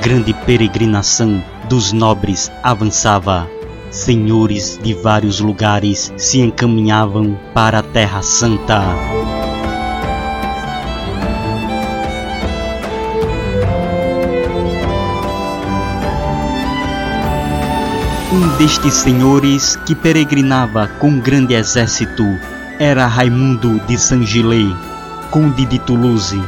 Grande peregrinação dos nobres avançava. Senhores de vários lugares se encaminhavam para a Terra Santa. Um destes senhores que peregrinava com grande exército era Raimundo de Saint-Gilles, conde de Toulouse,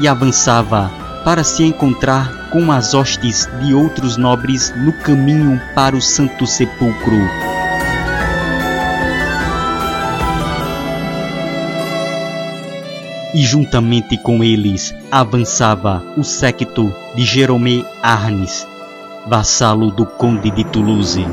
e avançava para se encontrar com as hostes de outros nobres no caminho para o Santo Sepulcro. E juntamente com eles avançava o séquito de Jerome Arnes, vassalo do conde de Toulouse.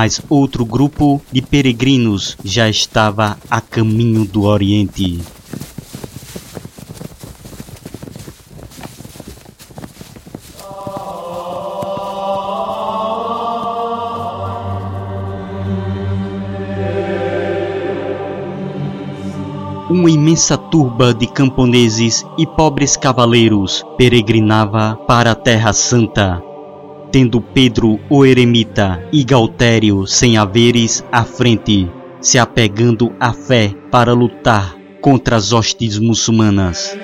Mas outro grupo de peregrinos já estava a caminho do Oriente. Uma imensa turba de camponeses e pobres cavaleiros peregrinava para a Terra Santa tendo Pedro o eremita e Galtério sem haveres à frente, se apegando à fé para lutar contra as hostes muçulmanas.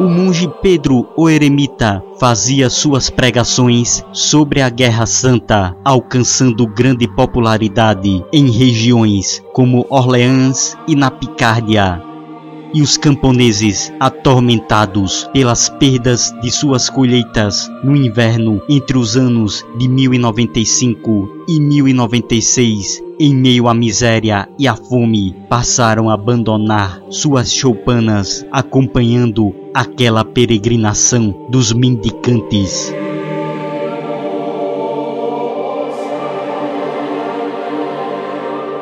O monge Pedro o Eremita fazia suas pregações sobre a Guerra Santa, alcançando grande popularidade em regiões como Orleans e na Picárdia, e os camponeses, atormentados pelas perdas de suas colheitas no inverno entre os anos de 1095 e 1096, em meio à miséria e à fome, passaram a abandonar suas choupanas, acompanhando aquela peregrinação dos mendicantes.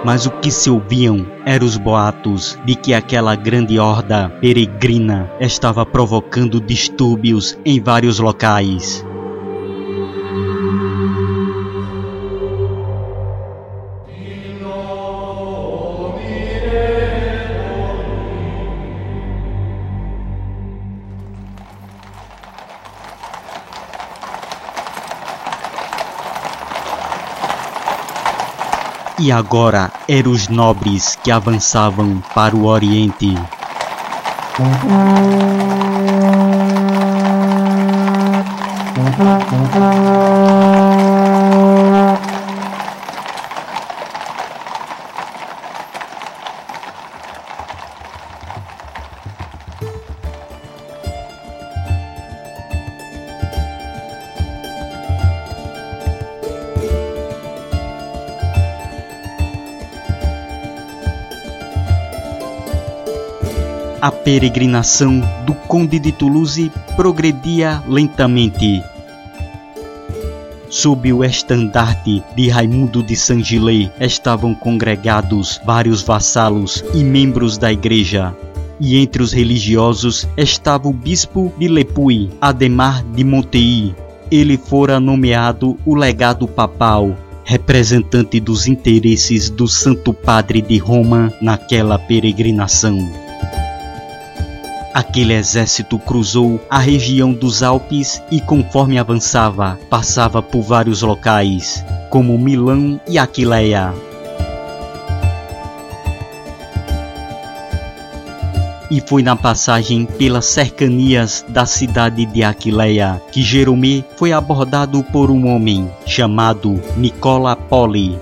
Mas o que se ouviam eram os boatos de que aquela grande horda peregrina estava provocando distúrbios em vários locais. E agora eram os nobres que avançavam para o Oriente. A peregrinação do Conde de Toulouse progredia lentamente. Sob o estandarte de Raimundo de Saint-Gilles estavam congregados vários vassalos e membros da igreja. E entre os religiosos estava o bispo de Lepuy, Ademar de Montei. Ele fora nomeado o legado papal, representante dos interesses do Santo Padre de Roma naquela peregrinação. Aquele exército cruzou a região dos Alpes e, conforme avançava, passava por vários locais, como Milão e Aquileia. E foi na passagem pelas cercanias da cidade de Aquileia que Jerome foi abordado por um homem chamado Nicola Poli.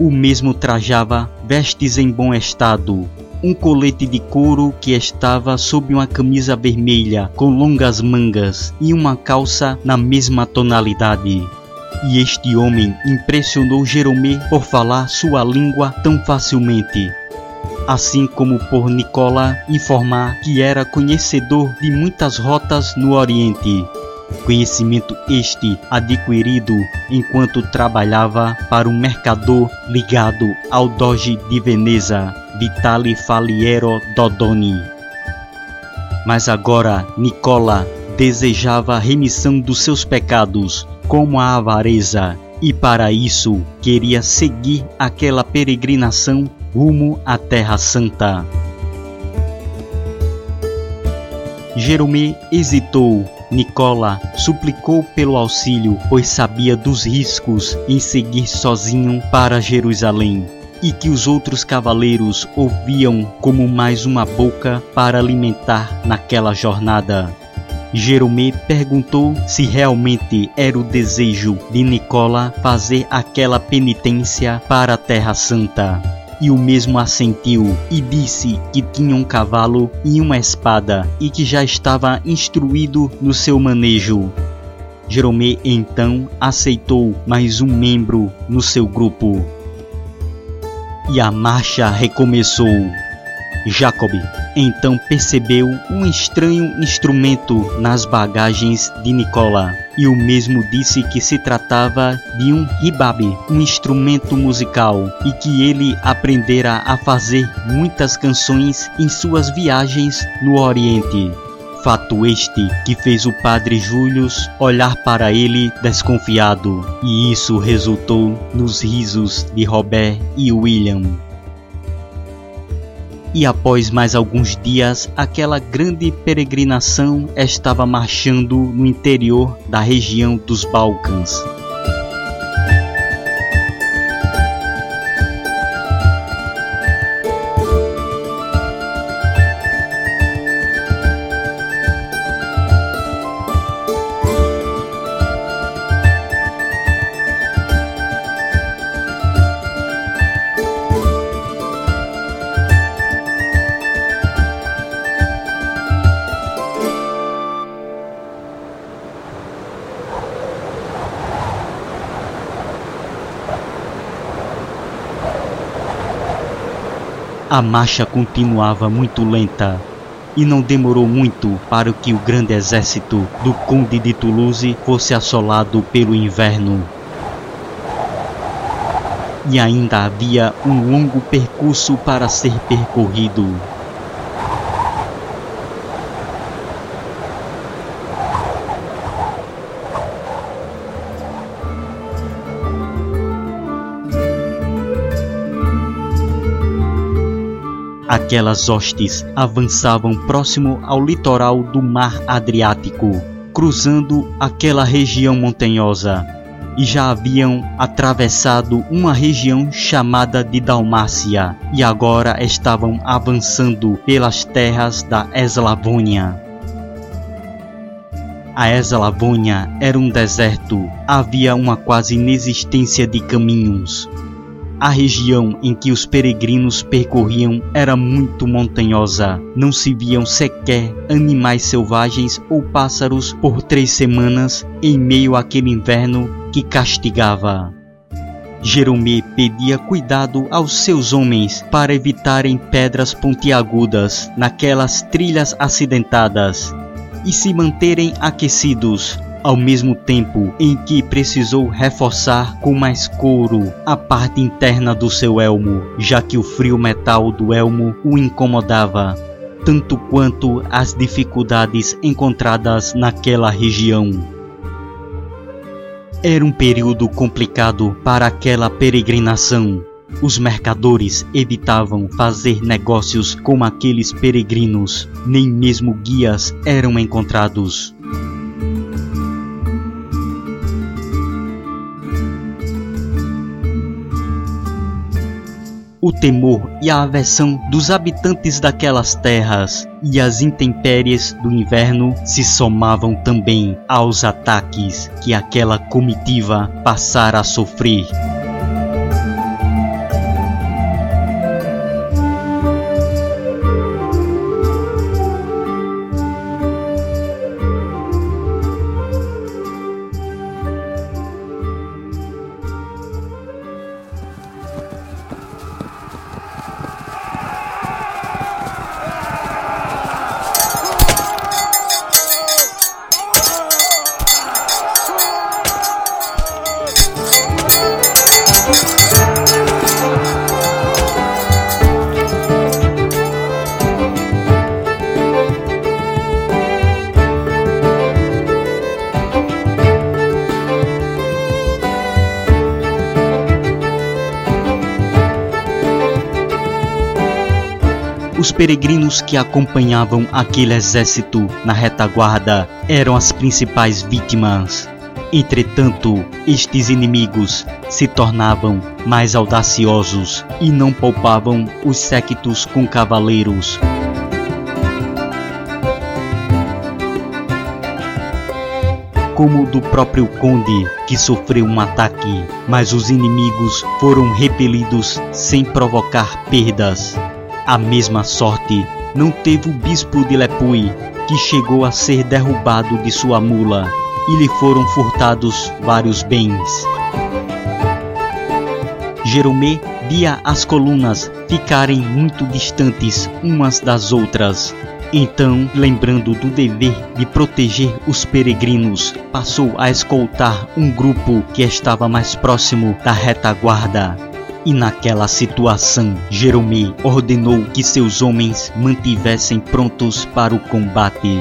O mesmo trajava vestes em bom estado, um colete de couro que estava sob uma camisa vermelha com longas mangas e uma calça na mesma tonalidade. E este homem impressionou Jerome por falar sua língua tão facilmente assim como por Nicola informar que era conhecedor de muitas rotas no Oriente. Conhecimento este adquirido enquanto trabalhava para um mercador ligado ao Doge de Veneza, Vitali Faliero Dodoni. Mas agora Nicola desejava remissão dos seus pecados, como a avareza, e para isso queria seguir aquela peregrinação rumo à Terra Santa. Jerome hesitou. Nicola suplicou pelo auxílio, pois sabia dos riscos em seguir sozinho para Jerusalém e que os outros cavaleiros ouviam como mais uma boca para alimentar naquela jornada. Jerome perguntou se realmente era o desejo de Nicola fazer aquela penitência para a Terra Santa. E o mesmo assentiu e disse que tinha um cavalo e uma espada e que já estava instruído no seu manejo. Jerome então aceitou mais um membro no seu grupo. E a marcha recomeçou. Jacob então percebeu um estranho instrumento nas bagagens de Nicola e o mesmo disse que se tratava de um ribabe, um instrumento musical, e que ele aprendera a fazer muitas canções em suas viagens no Oriente. Fato este que fez o padre Július olhar para ele desconfiado, e isso resultou nos risos de Robert e William e após mais alguns dias, aquela grande peregrinação estava marchando no interior da região dos Balcãs. A marcha continuava muito lenta e não demorou muito para que o grande exército do Conde de Toulouse fosse assolado pelo inverno. E ainda havia um longo percurso para ser percorrido. Aquelas hostes avançavam próximo ao litoral do Mar Adriático, cruzando aquela região montanhosa, e já haviam atravessado uma região chamada de Dalmácia e agora estavam avançando pelas terras da Eslavônia. A Eslavônia era um deserto, havia uma quase inexistência de caminhos. A região em que os peregrinos percorriam era muito montanhosa. Não se viam sequer animais selvagens ou pássaros por três semanas em meio àquele inverno que castigava. Jerome pedia cuidado aos seus homens para evitarem pedras pontiagudas naquelas trilhas acidentadas e se manterem aquecidos ao mesmo tempo em que precisou reforçar com mais couro a parte interna do seu elmo, já que o frio metal do elmo o incomodava, tanto quanto as dificuldades encontradas naquela região. Era um período complicado para aquela peregrinação. Os mercadores evitavam fazer negócios com aqueles peregrinos, nem mesmo guias eram encontrados. O temor e a aversão dos habitantes daquelas terras e as intempéries do inverno se somavam também aos ataques que aquela comitiva passara a sofrer. Peregrinos que acompanhavam aquele exército na retaguarda eram as principais vítimas. Entretanto, estes inimigos se tornavam mais audaciosos e não poupavam os séquitos com cavaleiros. Como o do próprio conde, que sofreu um ataque, mas os inimigos foram repelidos sem provocar perdas. A mesma sorte não teve o bispo de Lepui, que chegou a ser derrubado de sua mula e lhe foram furtados vários bens. Jeromé via as colunas ficarem muito distantes umas das outras. Então, lembrando do dever de proteger os peregrinos, passou a escoltar um grupo que estava mais próximo da retaguarda. E naquela situação, Jerome ordenou que seus homens mantivessem prontos para o combate.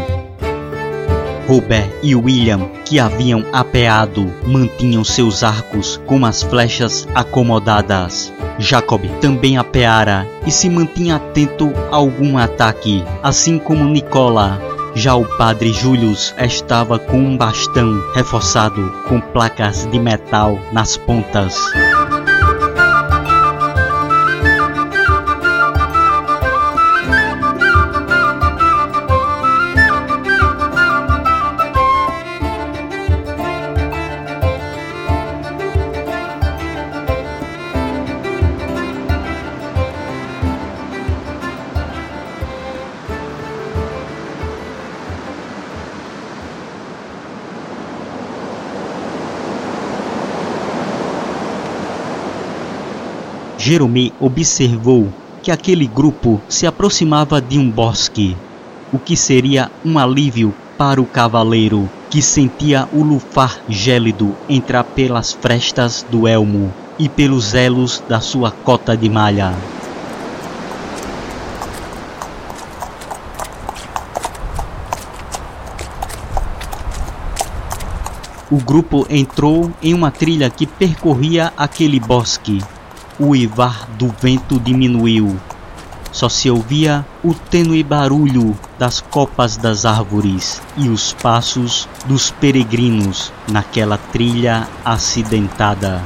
Robert e William, que haviam apeado, mantinham seus arcos com as flechas acomodadas. Jacob também apeara e se mantinha atento a algum ataque, assim como Nicola. Já o padre Julius estava com um bastão reforçado com placas de metal nas pontas. Jerome observou que aquele grupo se aproximava de um bosque, o que seria um alívio para o cavaleiro, que sentia o lufar gélido entrar pelas frestas do elmo e pelos elos da sua cota de malha. O grupo entrou em uma trilha que percorria aquele bosque o uivar do vento diminuiu. Só se ouvia o tênue barulho das copas das árvores e os passos dos peregrinos naquela trilha acidentada.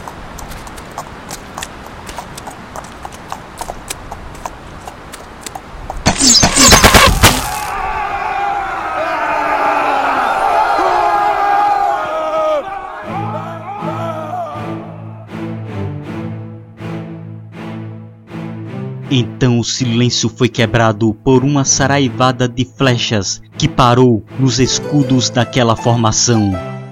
Então o silêncio foi quebrado por uma saraivada de flechas que parou nos escudos daquela formação.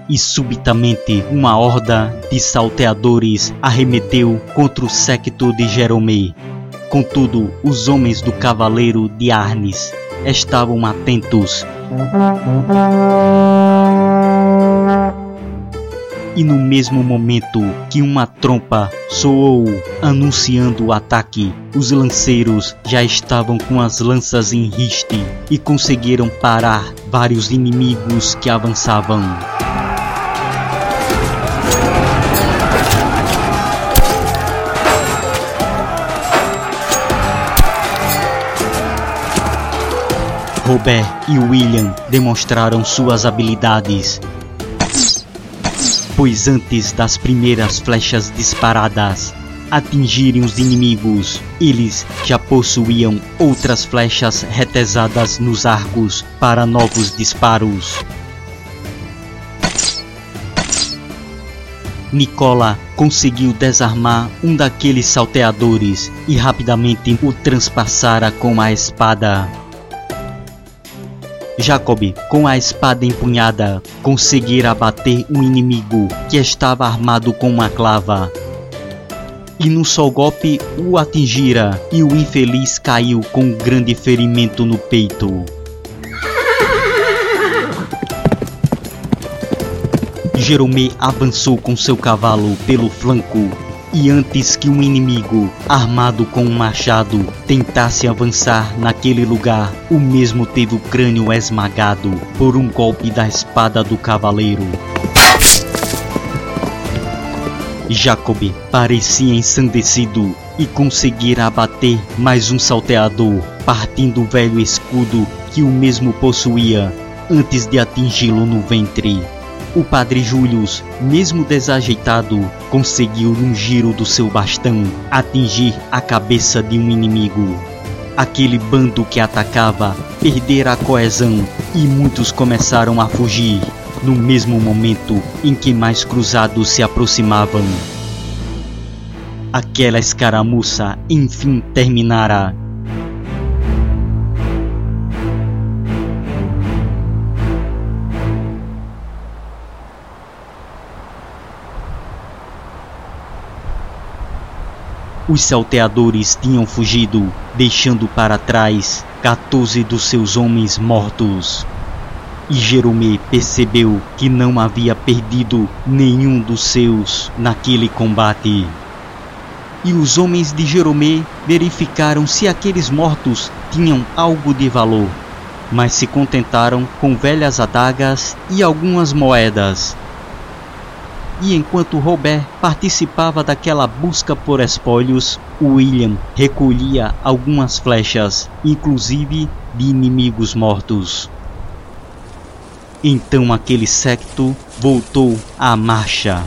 E subitamente uma horda de salteadores arremeteu contra o séquito de Jerome. Contudo, os homens do cavaleiro de Arnes estavam atentos e no mesmo momento que uma trompa soou anunciando o ataque, os lanceiros já estavam com as lanças em riste e conseguiram parar vários inimigos que avançavam. Robert e William demonstraram suas habilidades pois antes das primeiras flechas disparadas atingirem os inimigos, eles já possuíam outras flechas retesadas nos arcos para novos disparos. Nicola conseguiu desarmar um daqueles salteadores e rapidamente o transpassara com a espada. Jacob, com a espada empunhada, conseguira abater um inimigo que estava armado com uma clava. E num só golpe o atingira e o infeliz caiu com um grande ferimento no peito. Jerome avançou com seu cavalo pelo flanco e antes que um inimigo, armado com um machado, tentasse avançar naquele lugar, o mesmo teve o crânio esmagado por um golpe da espada do cavaleiro. Jacob parecia ensandecido e conseguira abater mais um salteador, partindo o velho escudo que o mesmo possuía antes de atingi-lo no ventre. O padre Julius, mesmo desajeitado, conseguiu num giro do seu bastão atingir a cabeça de um inimigo. Aquele bando que atacava perdera a coesão e muitos começaram a fugir no mesmo momento em que mais cruzados se aproximavam. Aquela escaramuça enfim terminara Os salteadores tinham fugido, deixando para trás 14 dos seus homens mortos. E Jerome percebeu que não havia perdido nenhum dos seus naquele combate. E os homens de Jerome verificaram se aqueles mortos tinham algo de valor, mas se contentaram com velhas adagas e algumas moedas e enquanto Robert participava daquela busca por espólios, William recolhia algumas flechas, inclusive de inimigos mortos. Então aquele secto voltou à marcha.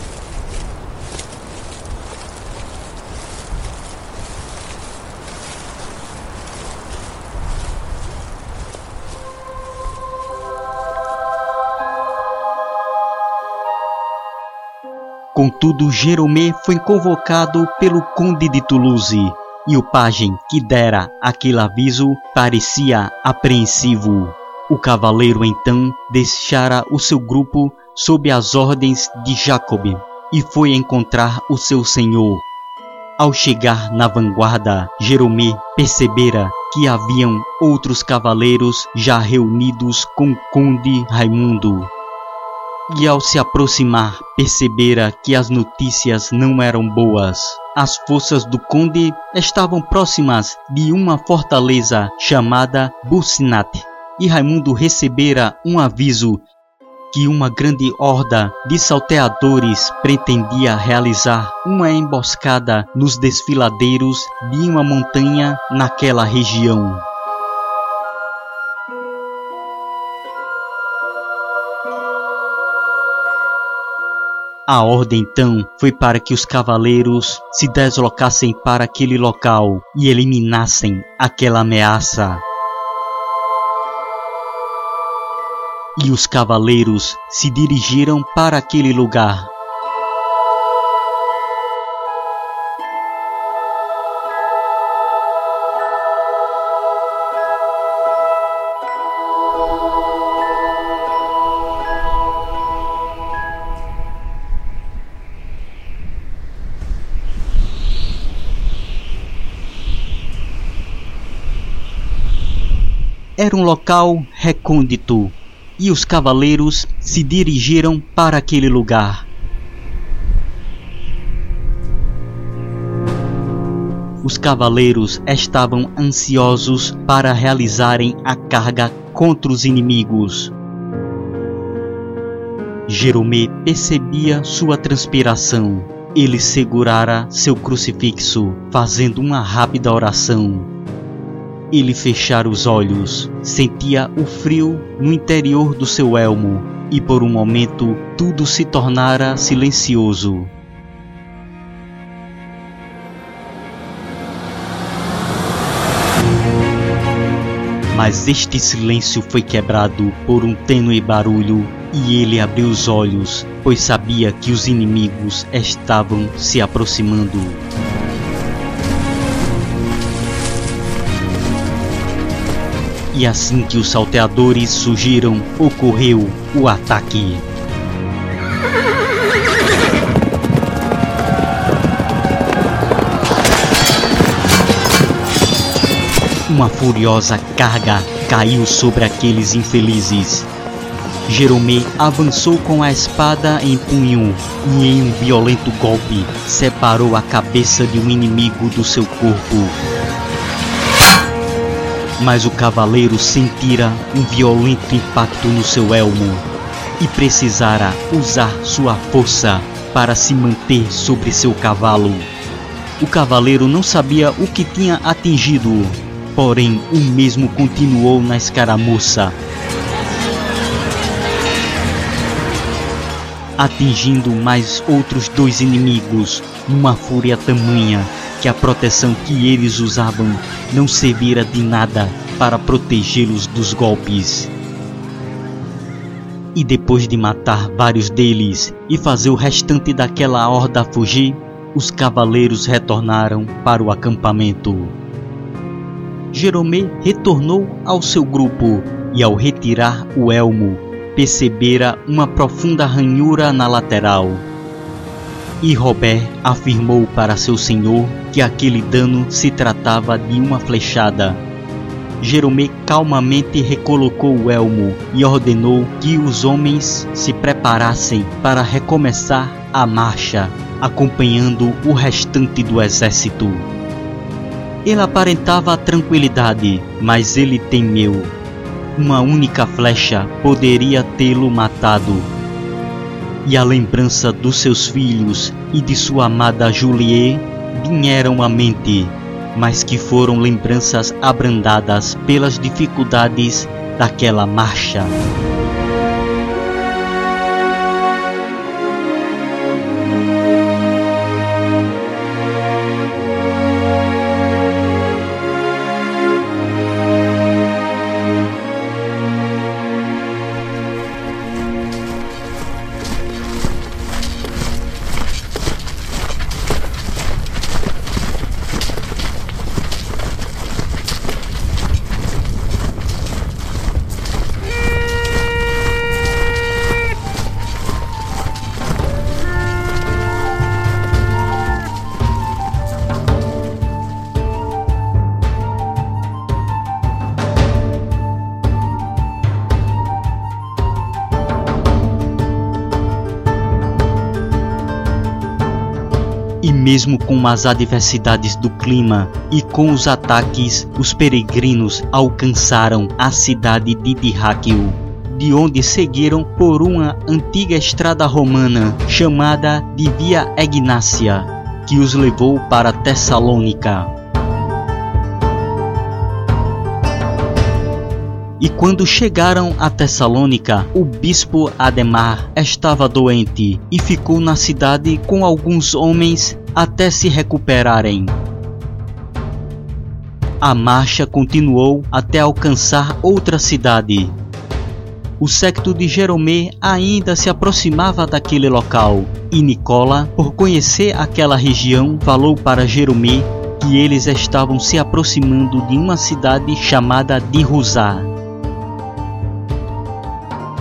Contudo, Jerome foi convocado pelo conde de Toulouse, e o pajem que dera aquele aviso parecia apreensivo. O cavaleiro então deixara o seu grupo sob as ordens de Jacob e foi encontrar o seu senhor. Ao chegar na vanguarda, Jerome percebera que haviam outros cavaleiros já reunidos com o conde Raimundo e ao se aproximar percebera que as notícias não eram boas. As forças do conde estavam próximas de uma fortaleza chamada Bucinat, e Raimundo recebera um aviso que uma grande horda de salteadores pretendia realizar uma emboscada nos desfiladeiros de uma montanha naquela região. A ordem então foi para que os cavaleiros se deslocassem para aquele local e eliminassem aquela ameaça. E os cavaleiros se dirigiram para aquele lugar. Era um local recôndito e os cavaleiros se dirigiram para aquele lugar. Os cavaleiros estavam ansiosos para realizarem a carga contra os inimigos. Jerome percebia sua transpiração. Ele segurara seu crucifixo, fazendo uma rápida oração ele fechar os olhos. Sentia o frio no interior do seu elmo e por um momento tudo se tornara silencioso. Mas este silêncio foi quebrado por um tênue barulho e ele abriu os olhos, pois sabia que os inimigos estavam se aproximando. E assim que os salteadores surgiram, ocorreu o ataque. Uma furiosa carga caiu sobre aqueles infelizes. Jerome avançou com a espada em punho e, em um violento golpe, separou a cabeça de um inimigo do seu corpo. Mas o cavaleiro sentira um violento impacto no seu elmo e precisara usar sua força para se manter sobre seu cavalo. O cavaleiro não sabia o que tinha atingido, porém o mesmo continuou na escaramuça atingindo mais outros dois inimigos, numa fúria tamanha que a proteção que eles usavam não servira de nada para protegê-los dos golpes. E depois de matar vários deles e fazer o restante daquela horda fugir, os cavaleiros retornaram para o acampamento. Jerome retornou ao seu grupo e, ao retirar o elmo, percebera uma profunda ranhura na lateral. E Robert afirmou para seu senhor que aquele dano se tratava de uma flechada. Jerome calmamente recolocou o elmo e ordenou que os homens se preparassem para recomeçar a marcha, acompanhando o restante do exército. Ele aparentava tranquilidade, mas ele temeu uma única flecha poderia tê-lo matado. E a lembrança dos seus filhos e de sua amada Juliet vieram à mente, mas que foram lembranças abrandadas pelas dificuldades daquela marcha. Mesmo com as adversidades do clima e com os ataques, os peregrinos alcançaram a cidade de Dirráquio, de onde seguiram por uma antiga estrada romana chamada de Via Egnácia, que os levou para Tessalônica. E quando chegaram a Tessalônica, o bispo Ademar estava doente e ficou na cidade com alguns homens até se recuperarem. A marcha continuou até alcançar outra cidade. O séquito de Jeromé ainda se aproximava daquele local, e Nicola, por conhecer aquela região, falou para Jeromé que eles estavam se aproximando de uma cidade chamada de Rusá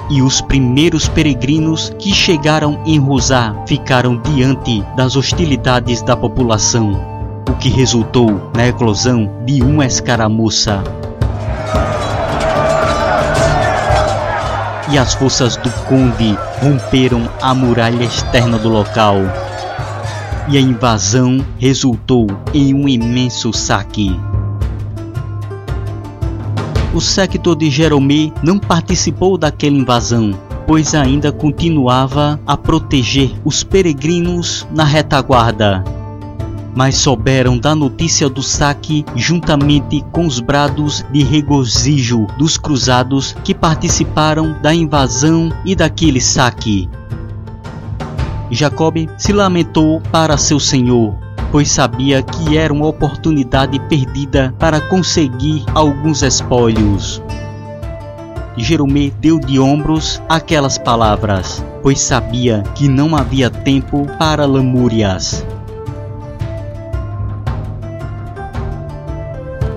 e os primeiros peregrinos que chegaram em Rosá ficaram diante das hostilidades da população, o que resultou na eclosão de uma escaramuça. E as forças do conde romperam a muralha externa do local. E a invasão resultou em um imenso saque o séquito de Jerome não participou daquela invasão, pois ainda continuava a proteger os peregrinos na retaguarda. mas souberam da notícia do saque juntamente com os brados de regozijo dos cruzados que participaram da invasão e daquele saque. Jacob se lamentou para seu senhor, pois sabia que era uma oportunidade perdida para conseguir alguns espólios. Jeromê deu de ombros aquelas palavras, pois sabia que não havia tempo para lamúrias.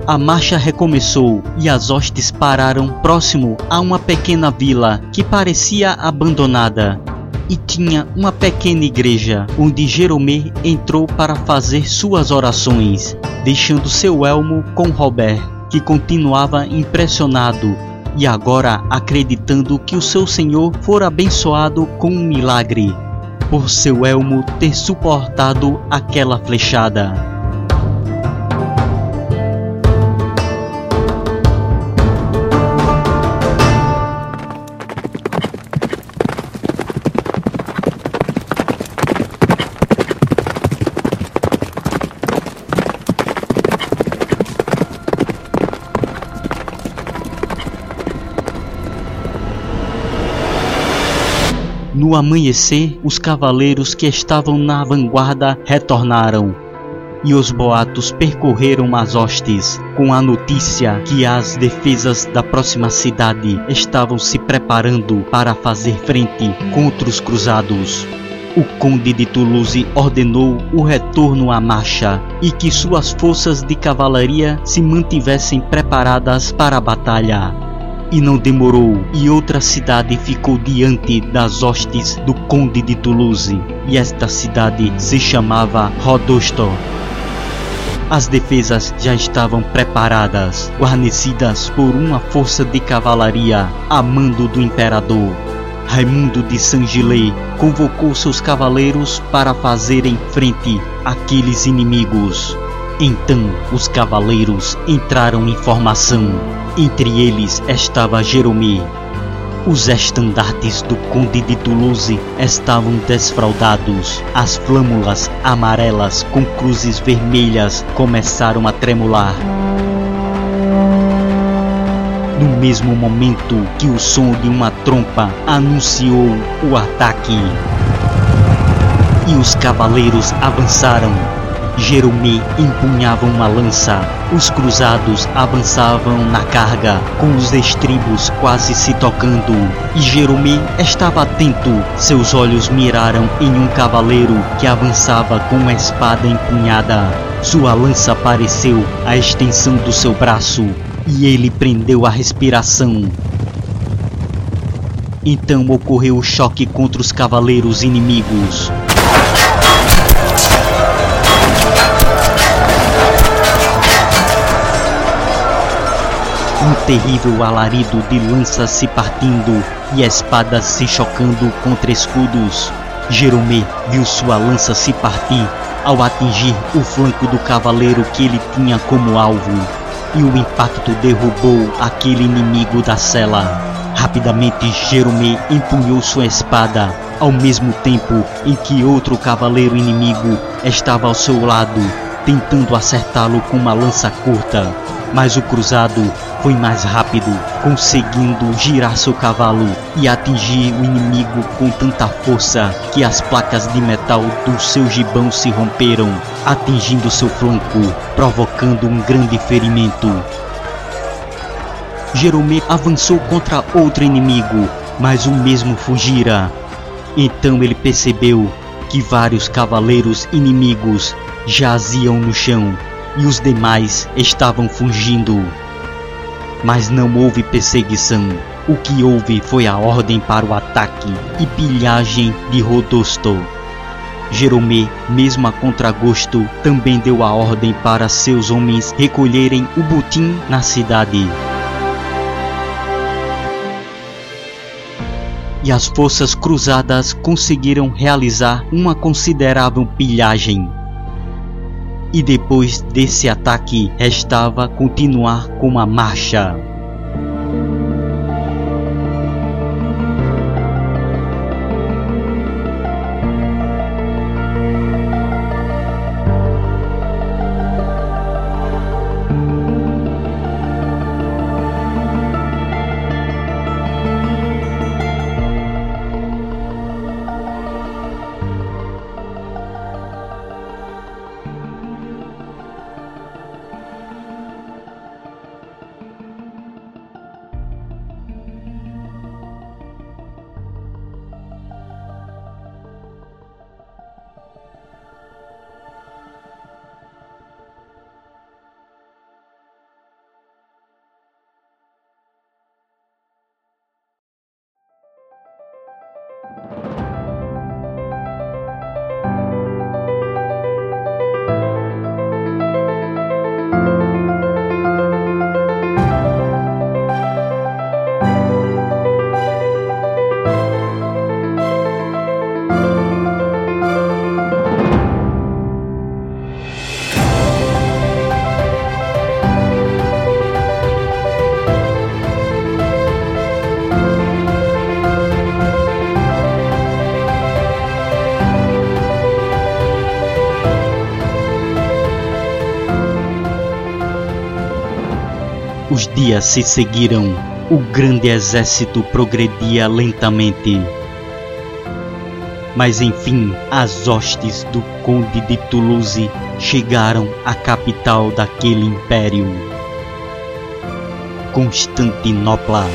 A marcha recomeçou e as hostes pararam próximo a uma pequena vila que parecia abandonada e tinha uma pequena igreja onde Jeromê entrou para fazer suas orações, deixando seu elmo com Robert, que continuava impressionado e agora acreditando que o seu senhor fora abençoado com um milagre, por seu elmo ter suportado aquela flechada. No amanhecer, os cavaleiros que estavam na vanguarda retornaram, e os boatos percorreram as hostes, com a notícia que as defesas da próxima cidade estavam se preparando para fazer frente contra os cruzados. O conde de Toulouse ordenou o retorno à marcha e que suas forças de cavalaria se mantivessem preparadas para a batalha. E não demorou, e outra cidade ficou diante das hostes do conde de Toulouse, e esta cidade se chamava Rodosto. As defesas já estavam preparadas, guarnecidas por uma força de cavalaria a mando do imperador. Raimundo de Saint-Gilles convocou seus cavaleiros para fazerem frente àqueles inimigos. Então os cavaleiros entraram em formação. Entre eles estava Jerome. Os estandartes do Conde de Toulouse estavam desfraldados. As flâmulas amarelas com cruzes vermelhas começaram a tremular. No mesmo momento que o som de uma trompa anunciou o ataque. E os cavaleiros avançaram Jerome empunhava uma lança. Os cruzados avançavam na carga, com os estribos quase se tocando. E Jerome estava atento. Seus olhos miraram em um cavaleiro que avançava com uma espada empunhada. Sua lança apareceu à extensão do seu braço e ele prendeu a respiração. Então ocorreu o choque contra os cavaleiros inimigos. Um terrível alarido de lanças se partindo e espadas se chocando contra escudos. Jerome viu sua lança se partir ao atingir o flanco do cavaleiro que ele tinha como alvo, e o impacto derrubou aquele inimigo da cela. Rapidamente Jerome empunhou sua espada, ao mesmo tempo em que outro cavaleiro inimigo estava ao seu lado, tentando acertá-lo com uma lança curta mas o cruzado foi mais rápido, conseguindo girar seu cavalo e atingir o inimigo com tanta força que as placas de metal do seu gibão se romperam, atingindo seu flanco, provocando um grande ferimento. Jerome avançou contra outro inimigo, mas o mesmo fugira. Então ele percebeu que vários cavaleiros inimigos jaziam no chão e os demais estavam fugindo. Mas não houve perseguição. O que houve foi a ordem para o ataque e pilhagem de Rodosto. Jerome, mesmo a contragosto, também deu a ordem para seus homens recolherem o butim na cidade. E as forças cruzadas conseguiram realizar uma considerável pilhagem e depois desse ataque restava continuar com a marcha. Os dias se seguiram. O grande exército progredia lentamente. Mas enfim, as hostes do Conde de Toulouse chegaram à capital daquele império. Constantinopla.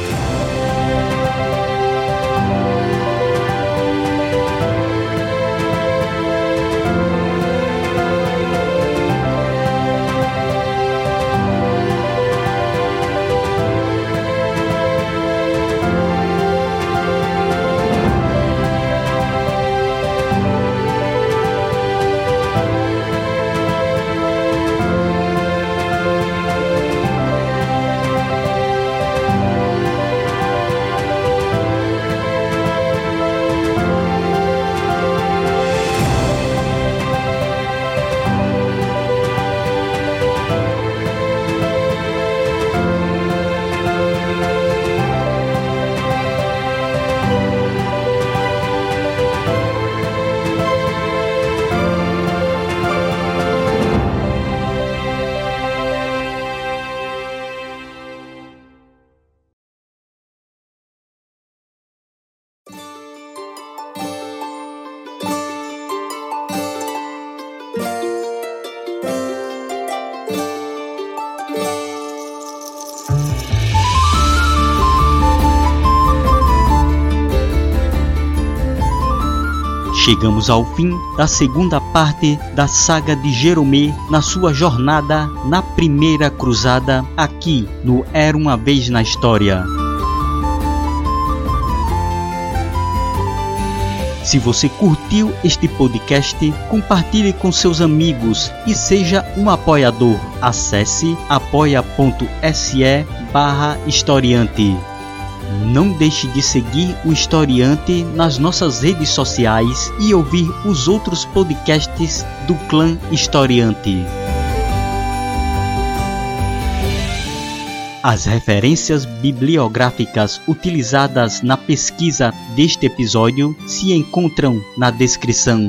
Chegamos ao fim da segunda parte da saga de Jeromé na sua jornada na primeira cruzada aqui no Era uma vez na história. Se você curtiu este podcast, compartilhe com seus amigos e seja um apoiador. Acesse apoia.se barra historiante. Não deixe de seguir o Historiante nas nossas redes sociais e ouvir os outros podcasts do Clã Historiante. As referências bibliográficas utilizadas na pesquisa deste episódio se encontram na descrição.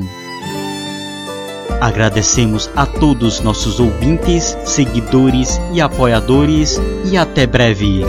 Agradecemos a todos nossos ouvintes, seguidores e apoiadores e até breve.